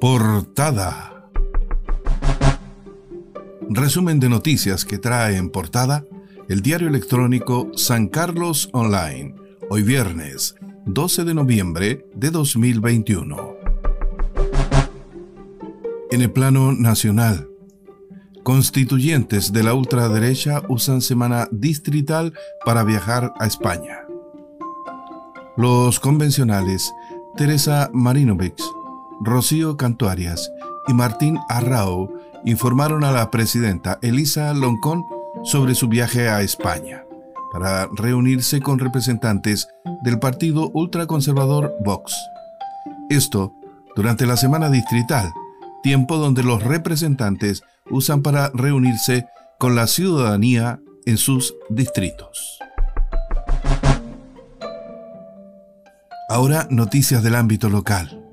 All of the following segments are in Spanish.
Portada. Resumen de noticias que trae en portada el diario electrónico San Carlos Online, hoy viernes 12 de noviembre de 2021. En el plano nacional, constituyentes de la ultraderecha usan semana distrital para viajar a España. Los convencionales Teresa Marinovich, Rocío Cantuarias y Martín Arrao informaron a la presidenta Elisa Loncón sobre su viaje a España para reunirse con representantes del partido ultraconservador Vox. Esto durante la semana distrital, tiempo donde los representantes usan para reunirse con la ciudadanía en sus distritos. Ahora noticias del ámbito local.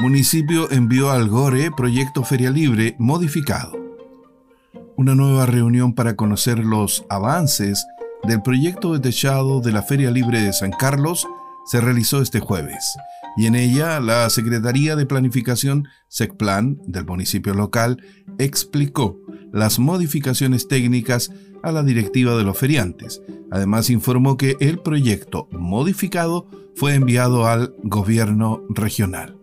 Municipio envió al Gore proyecto Feria Libre modificado. Una nueva reunión para conocer los avances del proyecto de techado de la Feria Libre de San Carlos se realizó este jueves y en ella la Secretaría de Planificación SECPLAN del municipio local explicó las modificaciones técnicas a la directiva de los feriantes. Además informó que el proyecto modificado fue enviado al gobierno regional.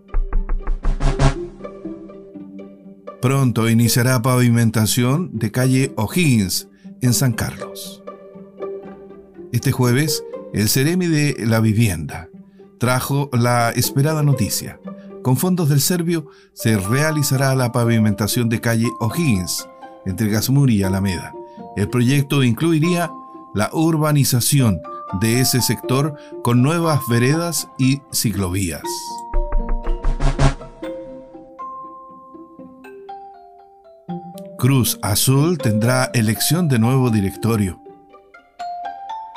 Pronto iniciará pavimentación de calle O'Higgins en San Carlos. Este jueves, el Ceremi de la Vivienda trajo la esperada noticia. Con fondos del Servio se realizará la pavimentación de calle O'Higgins entre Gasmuri y Alameda. El proyecto incluiría la urbanización de ese sector con nuevas veredas y ciclovías. Cruz Azul tendrá elección de nuevo directorio.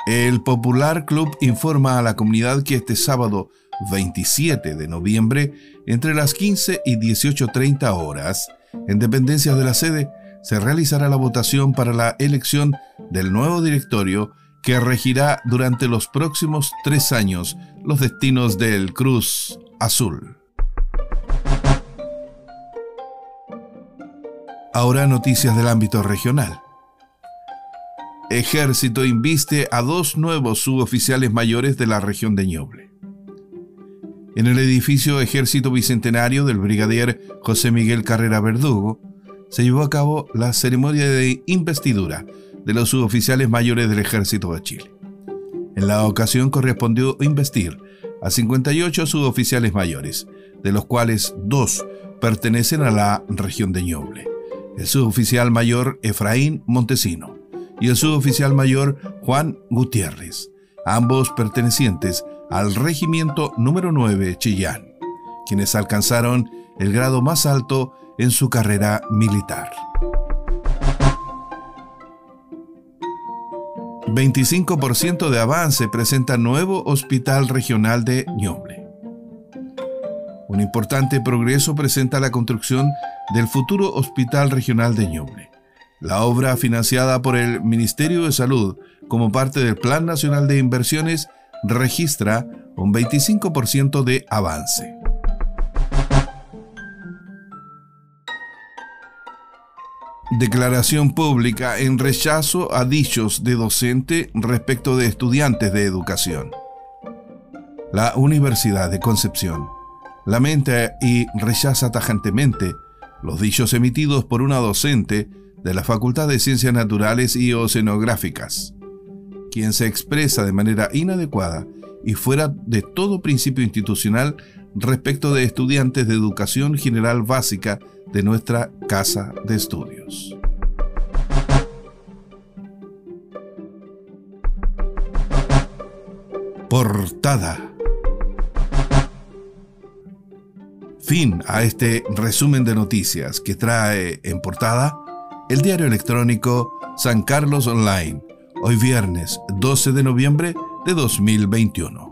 El Popular Club informa a la comunidad que este sábado 27 de noviembre, entre las 15 y 18.30 horas, en dependencias de la sede, se realizará la votación para la elección del nuevo directorio que regirá durante los próximos tres años los destinos del Cruz Azul. Ahora noticias del ámbito regional. Ejército inviste a dos nuevos suboficiales mayores de la región de Ñoble. En el edificio Ejército Bicentenario del brigadier José Miguel Carrera Verdugo, se llevó a cabo la ceremonia de investidura de los suboficiales mayores del Ejército de Chile. En la ocasión correspondió investir a 58 suboficiales mayores, de los cuales dos pertenecen a la región de Ñoble. El suboficial mayor Efraín Montesino y el suboficial mayor Juan Gutiérrez, ambos pertenecientes al regimiento número 9 Chillán, quienes alcanzaron el grado más alto en su carrera militar. 25% de avance presenta nuevo Hospital Regional de Ñoble. Un importante progreso presenta la construcción del futuro Hospital Regional de Ñoble. La obra financiada por el Ministerio de Salud como parte del Plan Nacional de Inversiones registra un 25% de avance. Declaración pública en rechazo a dichos de docente respecto de estudiantes de educación. La Universidad de Concepción lamenta y rechaza tajantemente los dichos emitidos por una docente de la Facultad de Ciencias Naturales y Oceanográficas, quien se expresa de manera inadecuada y fuera de todo principio institucional respecto de estudiantes de educación general básica de nuestra casa de estudios. Portada. Fin a este resumen de noticias que trae en portada el diario electrónico San Carlos Online, hoy viernes 12 de noviembre de 2021.